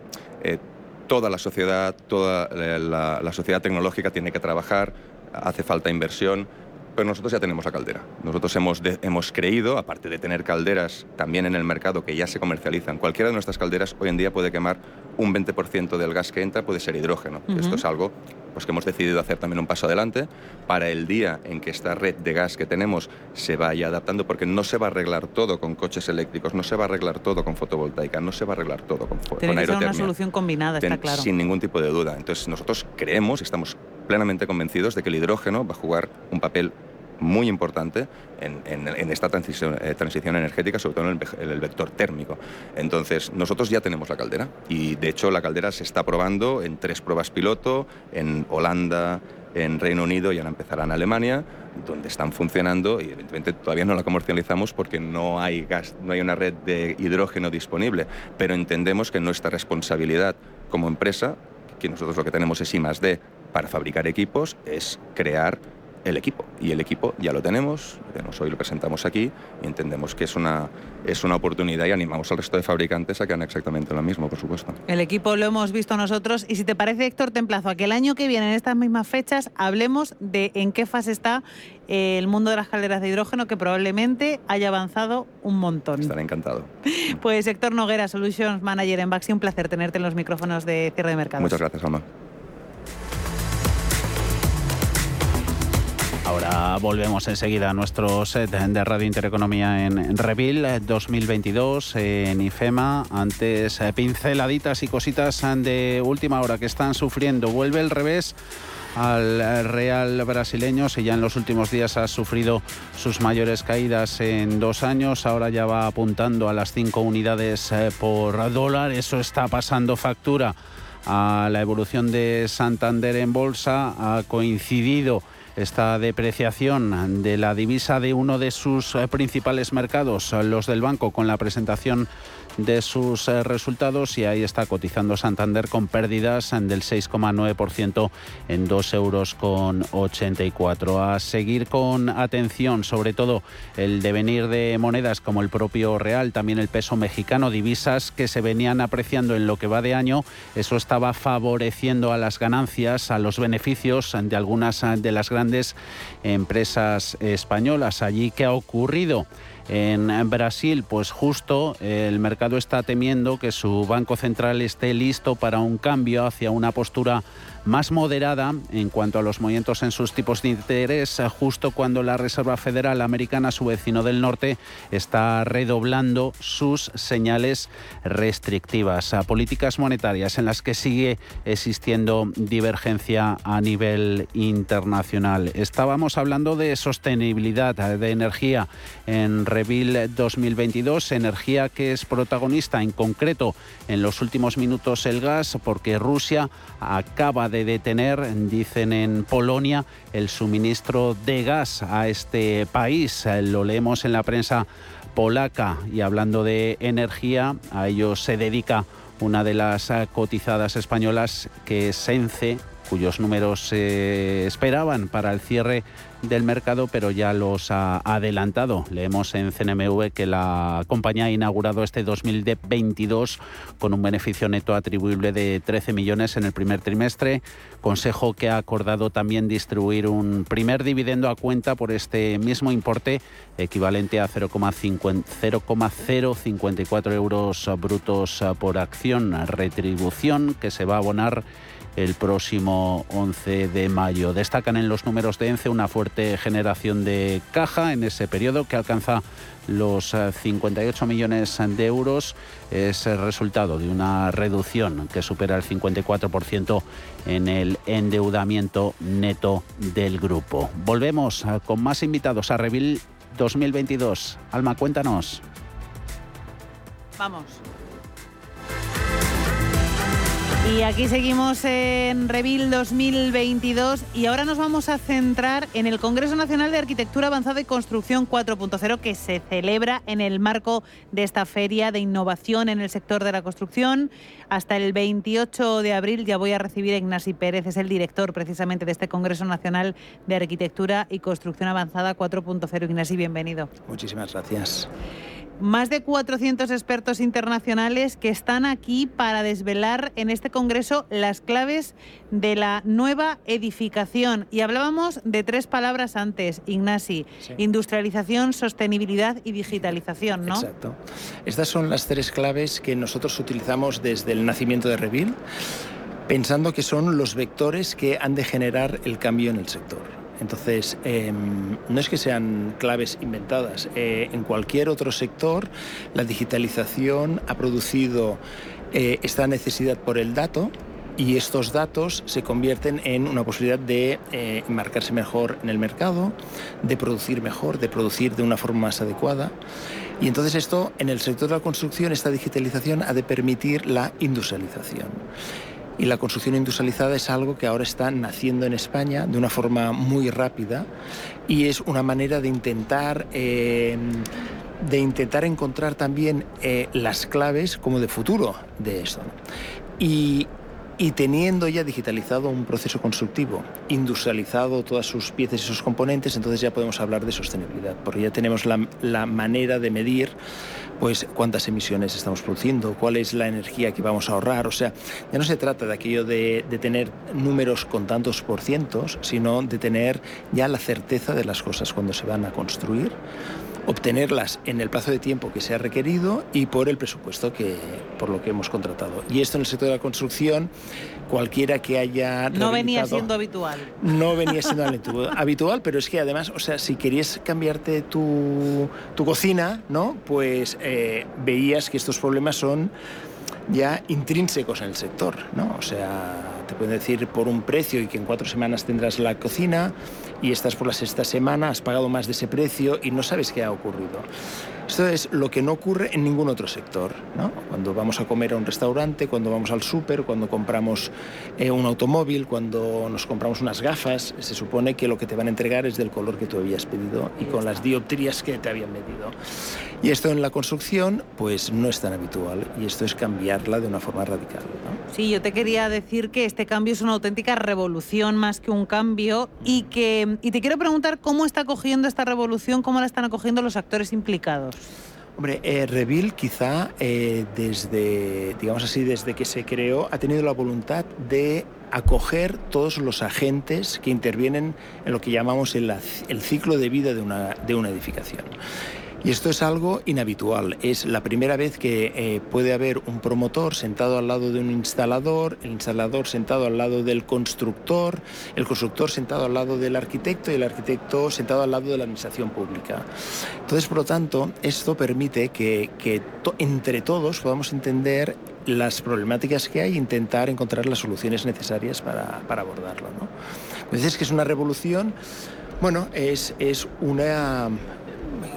toda la sociedad, toda la, la sociedad tecnológica tiene que trabajar, hace falta inversión pero nosotros ya tenemos la caldera. Nosotros hemos, hemos creído, aparte de tener calderas también en el mercado que ya se comercializan, cualquiera de nuestras calderas hoy en día puede quemar un 20% del gas que entra, puede ser hidrógeno. Esto es algo pues, que hemos decidido hacer también un paso adelante para el día en que esta red de gas que tenemos se vaya adaptando, porque no se va a arreglar todo con coches eléctricos, no se va a arreglar todo con fotovoltaica, no se va a arreglar todo con, Tiene con que ser una solución combinada, está claro. Sin ningún tipo de duda. Entonces nosotros creemos, estamos plenamente convencidos de que el hidrógeno va a jugar un papel muy importante en, esta transición, eh, transición, energética, sobre todo en el, vector térmico. Entonces, nosotros ya tenemos la caldera y de hecho la caldera se está probando en tres pruebas piloto, en Holanda, en Reino Unido y ahora empezará en Alemania, donde están funcionando y evidentemente todavía no la comercializamos porque no hay gas, no hay una red de hidrógeno disponible, pero entendemos que nuestra responsabilidad como empresa, que nosotros lo que tenemos es I más D para fabricar equipos, es crear el equipo. Y el equipo ya lo tenemos, hoy lo presentamos aquí y entendemos que es una, es una oportunidad y animamos al resto de fabricantes a que hagan exactamente lo mismo, por supuesto. El equipo lo hemos visto nosotros y si te parece, Héctor, te emplazo a que el año que viene, en estas mismas fechas, hablemos de en qué fase está eh, el mundo de las calderas de hidrógeno, que probablemente haya avanzado un montón. Estaré encantado. Pues Héctor Noguera, Solutions Manager en Baxi, un placer tenerte en los micrófonos de cierre de mercado. Muchas gracias, Alma. Ahora volvemos enseguida a nuestro set de Radio Intereconomía en Revil 2022 en IFEMA. Antes eh, pinceladitas y cositas de última hora que están sufriendo. Vuelve el revés al Real brasileño, si ya en los últimos días ha sufrido sus mayores caídas en dos años, ahora ya va apuntando a las cinco unidades eh, por dólar. Eso está pasando factura a la evolución de Santander en bolsa. Ha coincidido esta depreciación de la divisa de uno de sus eh, principales mercados, los del banco, con la presentación de sus eh, resultados y ahí está cotizando Santander con pérdidas del 6,9% en 2 euros con 84. A seguir con atención, sobre todo el devenir de monedas como el propio real, también el peso mexicano, divisas que se venían apreciando en lo que va de año. Eso estaba favoreciendo a las ganancias, a los beneficios de algunas de las grandes empresas españolas. Allí, ¿qué ha ocurrido? En Brasil, pues justo el mercado está temiendo que su Banco Central esté listo para un cambio hacia una postura más moderada en cuanto a los movimientos en sus tipos de interés, justo cuando la Reserva Federal Americana, su vecino del norte, está redoblando sus señales restrictivas a políticas monetarias en las que sigue existiendo divergencia a nivel internacional. Estábamos hablando de sostenibilidad de energía en Revil 2022, energía que es protagonista en concreto en los últimos minutos el gas porque Rusia acaba de de detener, dicen en Polonia, el suministro de gas a este país. Lo leemos en la prensa polaca y hablando de energía, a ello se dedica una de las cotizadas españolas que es ENCE, cuyos números se esperaban para el cierre del mercado, pero ya los ha adelantado. Leemos en CNMV que la compañía ha inaugurado este 2022 con un beneficio neto atribuible de 13 millones en el primer trimestre. Consejo que ha acordado también distribuir un primer dividendo a cuenta por este mismo importe, equivalente a 0,054 euros brutos por acción. Retribución que se va a abonar el próximo 11 de mayo. Destacan en los números de ENCE una fuerte generación de caja en ese periodo que alcanza los 58 millones de euros. Es el resultado de una reducción que supera el 54% en el endeudamiento neto del grupo. Volvemos con más invitados a Revil 2022. Alma, cuéntanos. Vamos. Y aquí seguimos en Revil 2022 y ahora nos vamos a centrar en el Congreso Nacional de Arquitectura Avanzada y Construcción 4.0 que se celebra en el marco de esta feria de innovación en el sector de la construcción. Hasta el 28 de abril ya voy a recibir a Ignasi Pérez, es el director precisamente de este Congreso Nacional de Arquitectura y Construcción Avanzada 4.0. Ignasi, bienvenido. Muchísimas gracias más de 400 expertos internacionales que están aquí para desvelar en este Congreso las claves de la nueva edificación. Y hablábamos de tres palabras antes, Ignasi, industrialización, sostenibilidad y digitalización, ¿no? Exacto. Estas son las tres claves que nosotros utilizamos desde el nacimiento de Revil, pensando que son los vectores que han de generar el cambio en el sector. Entonces, em, no es que sean claves inventadas. Eh, en cualquier otro sector, la digitalización ha producido eh, esta necesidad por el dato y estos datos se convierten en una posibilidad de eh, marcarse mejor en el mercado, de producir mejor, de producir de una forma más adecuada. Y entonces esto, en el sector de la construcción, esta digitalización ha de permitir la industrialización y la construcción industrializada es algo que ahora está naciendo en España de una forma muy rápida y es una manera de intentar... Eh, de intentar encontrar también eh, las claves como de futuro de esto. Y, teniendo ya digitalizado un proceso constructivo, industrializado todas sus piezas y sus componentes, entonces ya podemos hablar de sostenibilidad, porque ya tenemos la, la manera de medir pues cuántas emisiones estamos produciendo, cuál es la energía que vamos a ahorrar. O sea, ya no se trata de aquello de, tener números con tantos por cientos, sino de tener ya la certeza de las cosas cuando se van a construir obtenerlas en el plazo de tiempo que se ha requerido y por el presupuesto que por lo que hemos contratado. Y esto en el sector de la construcción, cualquiera que haya no venía siendo habitual. No venía siendo habitual, pero es que además, o sea, si querías cambiarte tu, cocina, ¿no? Pues eh, veías que estos problemas son ya intrínsecos en el sector, ¿no? O sea, te pueden decir por un precio y que en cuatro semanas tendrás la cocina y estás por la sexta semana, has pagado más de ese precio y no sabes qué ha ocurrido. Esto es lo que no ocurre en ningún otro sector. ¿no? Cuando vamos a comer a un restaurante, cuando vamos al súper, cuando compramos eh, un automóvil, cuando nos compramos unas gafas, se supone que lo que te van a entregar es del color que tú habías pedido y con las dioptrías que te habían medido. Y esto en la construcción, pues no es tan habitual y esto es cambiarla de una forma radical. Sí, yo te quería decir que este cambio es una auténtica revolución más que un cambio y que y te quiero preguntar cómo está acogiendo esta revolución, cómo la están acogiendo los actores implicados. Hombre, eh, Revil quizá eh, desde, digamos así, desde que se creó, ha tenido la voluntad de acoger todos los agentes que intervienen en lo que llamamos el, el ciclo de vida de una, de una edificación. Y esto es algo inhabitual. Es la primera vez que eh, puede haber un promotor sentado al lado de un instalador, el instalador sentado al lado del constructor, el constructor sentado al lado del arquitecto y el arquitecto sentado al lado de la administración pública. Entonces, por lo tanto, esto permite que, entre todos podamos entender las problemáticas que hay e intentar encontrar las soluciones necesarias para, abordarlo. ¿no? Entonces, que es una revolución, bueno, es, es una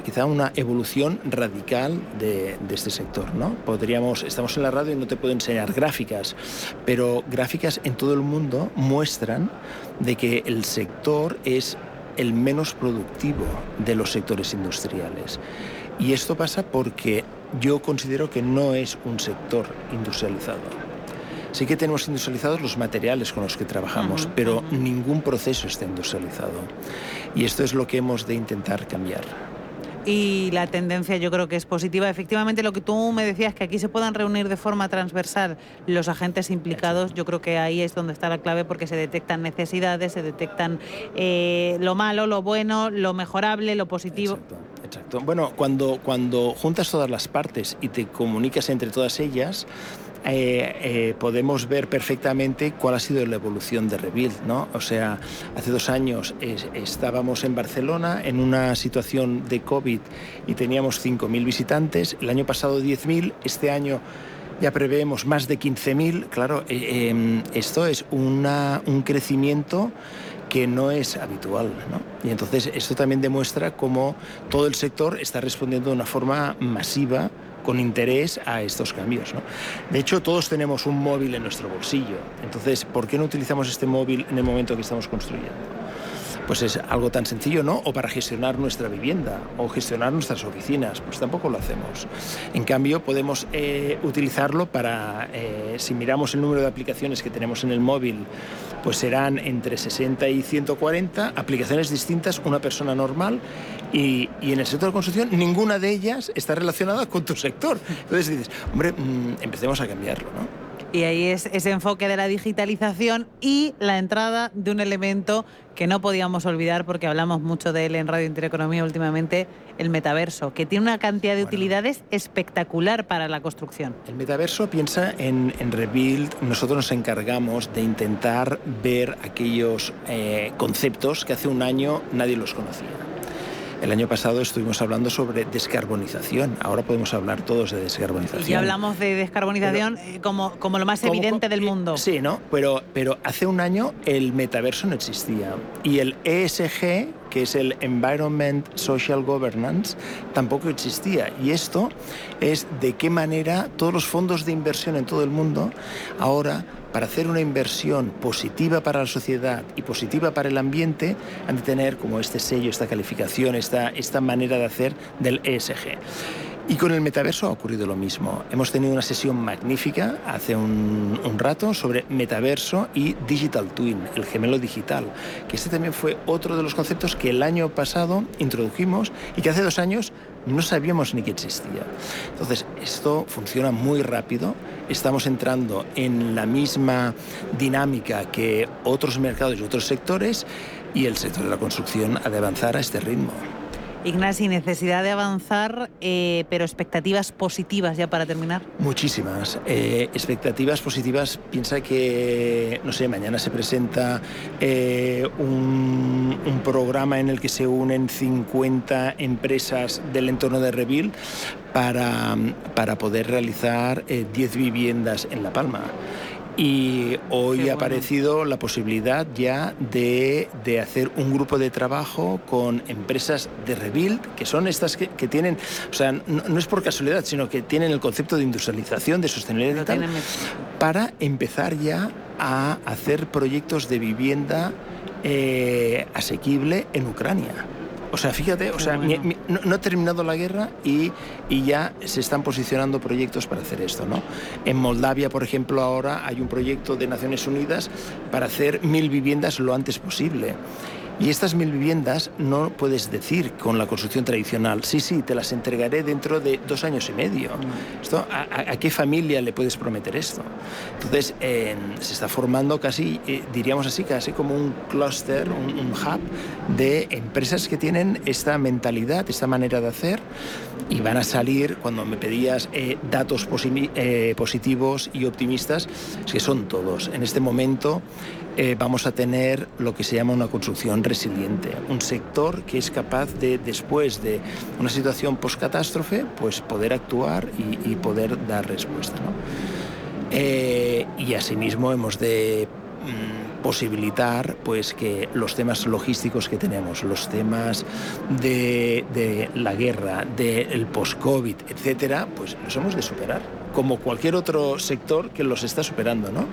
quizá una evolución radical de, este sector. ¿no? Podríamos, estamos en la radio y no te puedo enseñar gráficas, pero gráficas en todo el mundo muestran de que el sector es el menos productivo de los sectores industriales. Y esto pasa porque yo considero que no es un sector industrializado. Sí que tenemos industrializados los materiales con los que trabajamos, pero ningún proceso está industrializado. Y esto es lo que hemos de intentar cambiar y la tendencia yo creo que es positiva. Efectivamente, lo que tú me decías, que aquí se puedan reunir de forma transversal los agentes implicados, yo creo que ahí es donde está la clave porque se detectan necesidades, se detectan eh, lo malo, lo bueno, lo mejorable, lo positivo. Exacto, Bueno, cuando, cuando juntas todas las partes y te comunicas entre todas ellas, eh, eh, podemos ver perfectamente cuál ha sido la evolución de Rebuild, ¿no? O sea, hace dos años estábamos en Barcelona en una situación de COVID y teníamos 5.000 visitantes, el año pasado 10.000, este año ya preveemos más de 15.000. Claro, eh, em, esto es una, un crecimiento que no es habitual. ¿no? Y entonces esto también demuestra cómo todo el sector está respondiendo de una forma masiva con interés a estos cambios. De hecho, todos tenemos un móvil en nuestro bolsillo. Entonces, ¿por qué no utilizamos este móvil en el momento que estamos construyendo? pues es algo tan sencillo, ¿no? O para gestionar nuestra vivienda o gestionar nuestras oficinas, pues tampoco lo hacemos. En cambio, podemos eh, utilizarlo para, eh, si miramos el número de aplicaciones que tenemos en el móvil, pues serán entre 60 y 140 aplicaciones distintas, una persona normal, y, en el sector de construcción ninguna de ellas está relacionada con tu sector. Entonces dices, hombre, mm, empecemos a cambiarlo, ¿no? Y ahí es ese enfoque de la digitalización y la entrada de un elemento que no podíamos olvidar porque hablamos mucho de él en Radio Intereconomía últimamente, el metaverso, que tiene una cantidad de utilidades espectacular para la construcción. El metaverso piensa en, Rebuild, nosotros nos encargamos de intentar ver aquellos eh, conceptos que hace un año nadie los conocía. El año pasado estuvimos hablando sobre descarbonización. Ahora podemos hablar todos de descarbonización. Y hablamos de descarbonización eh, como, como lo más evidente del mundo. Sí, ¿no? Pero, pero hace un año el metaverso no existía. Y el ESG, que es el Environment Social Governance, tampoco existía. Y esto es de qué manera todos los fondos de inversión en todo el mundo ahora para hacer una inversión positiva para la sociedad y positiva para el ambiente, han de tener como este sello, esta calificación, esta, esta manera de hacer del ESG. Y con el metaverso ha ocurrido lo mismo. Hemos tenido una sesión magnífica hace un, un, rato sobre metaverso y digital twin, el gemelo digital, que este también fue otro de los conceptos que el año pasado introdujimos y que hace dos años no sabíamos ni que existía. Entonces, esto funciona muy rápido, estamos entrando en la misma dinámica que otros mercados y otros sectores y el sector de la construcción ha de avanzar a este ritmo. Ignasi, necesidad de avanzar, eh, pero expectativas positivas ya para terminar. Muchísimas. Eh, expectativas positivas, piensa que, no sé, mañana se presenta eh, un, programa en el que se unen 50 empresas del entorno de Revil para, para poder realizar 10 viviendas en La Palma y hoy ha aparecido la posibilidad ya de, hacer un grupo de trabajo con empresas de Rebuild, que son estas que, tienen, o sea, no, es por casualidad, sino que tienen el concepto de industrialización, de sostenibilidad y tal, para empezar ya a hacer proyectos de vivienda eh, asequible en Ucrania. O sea, fíjate, o sea, no, ha terminado la guerra y, y, ya se están posicionando proyectos para hacer esto, ¿no? En Moldavia, por ejemplo, ahora hay un proyecto de Naciones Unidas para hacer mil viviendas lo antes posible. Y estas mil viviendas no puedes decir con la construcción tradicional, sí, sí, te las entregaré dentro de dos años y medio. Esto, ¿a, qué familia le puedes prometer esto? Entonces, se está formando casi, eh, diríamos así, casi como un clúster, un, hub de empresas que tienen esta mentalidad, esta manera de hacer y van a salir, cuando me pedías eh, datos eh, positivos y optimistas, es que son todos. En este momento eh, vamos a tener lo que se llama una construcción resiliente, un sector que es capaz de, después de una situación post-catástrofe, pues poder actuar y, poder dar respuesta. Eh, y asimismo hemos de mm, posibilitar pues que los temas logísticos que tenemos, los temas de, la guerra, del post-COVID, etcétera, pues los hemos de superar, como cualquier otro sector que los está superando, ¿no?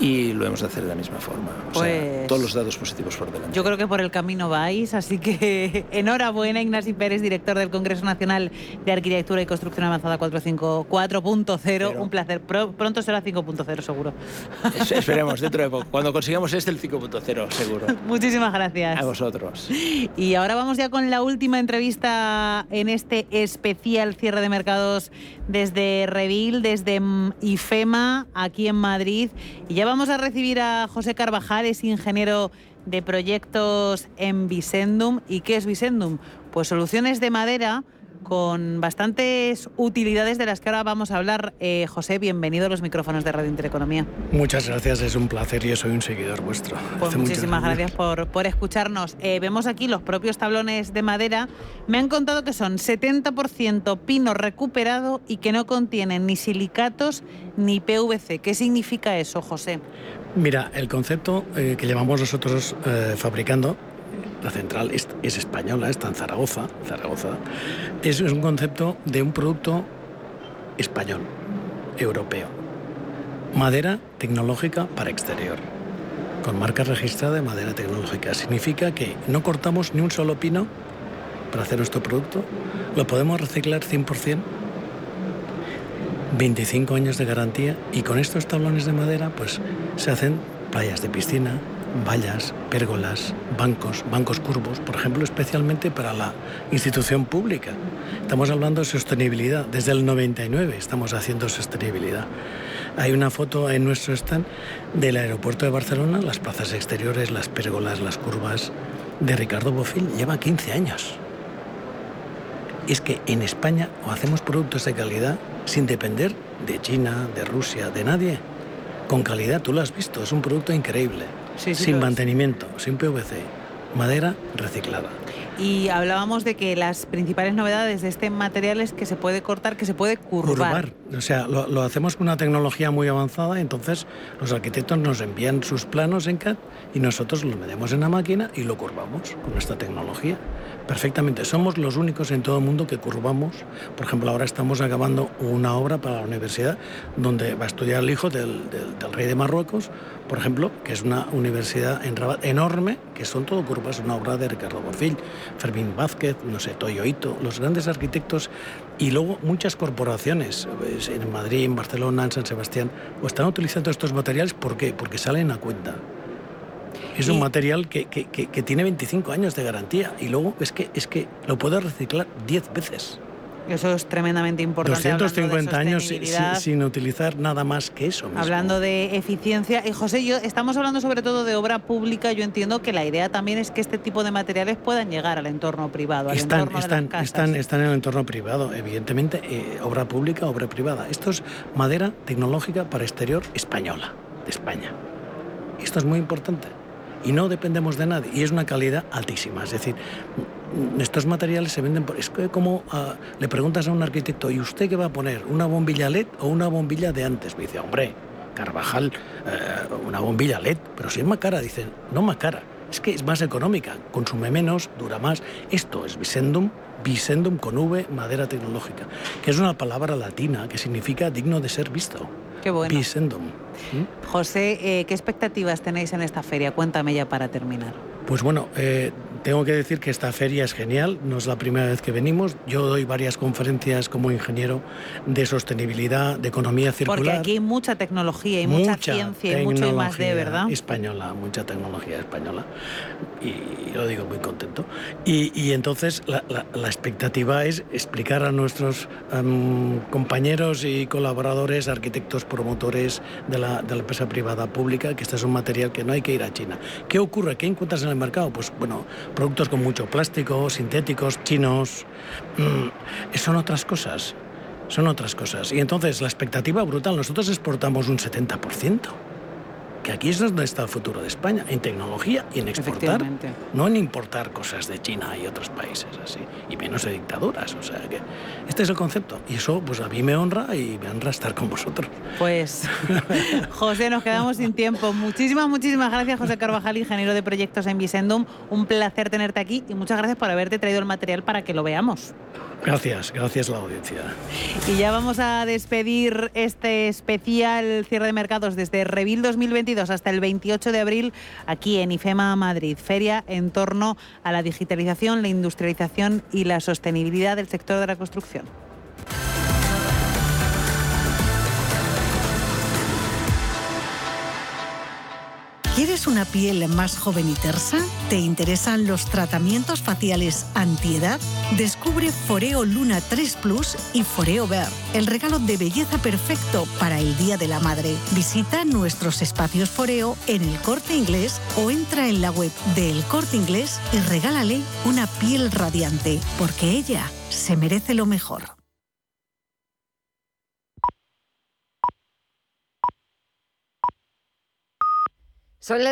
Y lo hemos de hacer de la misma forma. Pues todos los datos positivos por delante. Yo creo que por el camino vais, así que enhorabuena Ignacio Pérez, director del Congreso Nacional de Arquitectura y Construcción Avanzada 4.0. Un placer. Pronto será 5.0 seguro. Esperemos, dentro de poco. Cuando consigamos este, el 5.0 seguro. Muchísimas gracias. A vosotros. Y ahora vamos ya con la última entrevista en este especial cierre de mercados desde Revil, desde IFEMA, aquí en Madrid. Y ya vamos a recibir a José Carvajal, es ingeniero de proyectos en Visendum. ¿Y qué es Visendum? Pues soluciones de madera con bastantes utilidades de las que ahora vamos a hablar. Eh, José, bienvenido a los micrófonos de Radio Intereconomía. Muchas gracias, es un placer, yo soy un seguidor vuestro. Pues muchísimas gracias por, por escucharnos. Eh, vemos aquí los propios tablones de madera. Me han contado que son 70% pino recuperado y que no contienen ni silicatos ni PVC. ¿Qué significa eso, José? Mira, el concepto eh, que llevamos nosotros fabricando la central es, española, está en Zaragoza, Zaragoza. Es, un concepto de un producto español, europeo. Madera tecnológica para exterior, con marca registrada de madera tecnológica. Significa que no cortamos ni un solo pino para hacer nuestro producto, lo podemos reciclar 100%, 25 años de garantía y con estos tablones de madera pues se hacen playas de piscina, vallas, pérgolas, bancos, bancos curvos, por ejemplo, especialmente para la institución pública. Estamos hablando de sostenibilidad. Desde el 99 estamos haciendo sostenibilidad. Hay una foto en nuestro stand del aeropuerto de Barcelona, las plazas exteriores, las pérgolas, las curvas de Ricardo Bofill. Lleva 15 años. Es que en España o hacemos productos de calidad sin depender de China, de Rusia, de nadie. Con calidad, tú lo has visto, es un producto increíble sin mantenimiento, sin PVC, madera reciclada. Y hablábamos de que las principales novedades de este material es que se puede cortar, que se puede curvar. O sea, lo, hacemos con una tecnología muy avanzada, entonces los arquitectos nos envían sus planos en CAD y nosotros los metemos en la máquina y lo curvamos con esta tecnología. Perfectamente. Somos los únicos en todo el mundo que curvamos. Por ejemplo, ahora estamos acabando una obra para la universidad donde va a estudiar el hijo del, rey de Marruecos, por ejemplo, que es una universidad en Rabat enorme, que son todo curvas, una obra de Ricardo Bofill, Fermín Vázquez, no sé, Toyo Ito, los grandes arquitectos y luego muchas corporaciones pues, en Madrid, en Barcelona, en San Sebastián, pues están utilizando estos materiales. ¿Por qué? Porque salen a cuenta. Es un material que, tiene 25 años de garantía y luego es que, es que lo puede reciclar 10 veces. Eso es tremendamente importante. 250 años sin, utilizar nada más que eso. Hablando de eficiencia. Y José, yo estamos hablando sobre todo de obra pública. Yo entiendo que la idea también es que este tipo de materiales puedan llegar al entorno privado. Al están, entorno están, de las están, están en el entorno privado, evidentemente. Eh, obra pública, obra privada. Esto es madera tecnológica para exterior española, de España. Esto es muy importante y no dependemos de nadie y es una calidad altísima. Es decir, estos materiales se venden por... Es como ah, le preguntas a un arquitecto, ¿y usted qué va a poner? ¿Una bombilla LED o una bombilla de antes? Me dice, hombre, Carvajal, eh, una bombilla LED, pero si es más cara, dicen, no más cara, es que es más económica, consume menos, dura más. Esto es Visendum, Visendum con V, madera tecnológica, que es una palabra latina que significa digno de ser visto. Qué bueno. Visendum. José, eh, ¿qué expectativas tenéis en esta feria? Cuéntame ya para terminar. Pues bueno, eh, tengo que decir que esta feria es genial, no es la primera vez que venimos. Yo doy varias conferencias como ingeniero de sostenibilidad, de economía circular. Porque aquí hay mucha tecnología y mucha, ciencia y mucho más de, ¿verdad? Española, mucha tecnología española. Y lo digo muy contento. Y, entonces la, expectativa es explicar a nuestros em, compañeros y colaboradores, arquitectos, promotores de la, de la empresa privada pública, que este es un material que no hay que ir a China. ¿Qué ocurre? ¿Qué encuentras en el mercado? Pues bueno, productos con mucho plástico, sintéticos, chinos. Mm, son otras cosas. Son otras cosas. Y entonces la expectativa brutal, nosotros exportamos un 70% que aquí es donde está el futuro de España, en tecnología y en exportar, no en importar cosas de China y otros países así, y menos de dictaduras. O sea que este es el concepto. Y eso pues a mí me honra y me honra estar con vosotros. Pues José, nos quedamos sin tiempo. Muchísimas, muchísimas gracias José Carvajal, ingeniero de proyectos en Visendum. Un placer tenerte aquí y muchas gracias por haberte traído el material para que lo veamos. Gracias, gracias a la audiencia. Y ya vamos a despedir este especial cierre de mercados desde Revil 2022 hasta el 28 de abril aquí en IFEMA Madrid, feria en torno a la digitalización, la industrialización y la sostenibilidad del sector de la construcción. ¿Quieres una piel más joven y tersa? ¿Te interesan los tratamientos faciales antiedad? Descubre Foreo Luna 3 Plus y Foreo Ver, el regalo de belleza perfecto para el Día de la Madre. Visita nuestros espacios Foreo en el Corte Inglés o entra en la web de El Corte Inglés y regálale una piel radiante, porque ella se merece lo mejor. Son las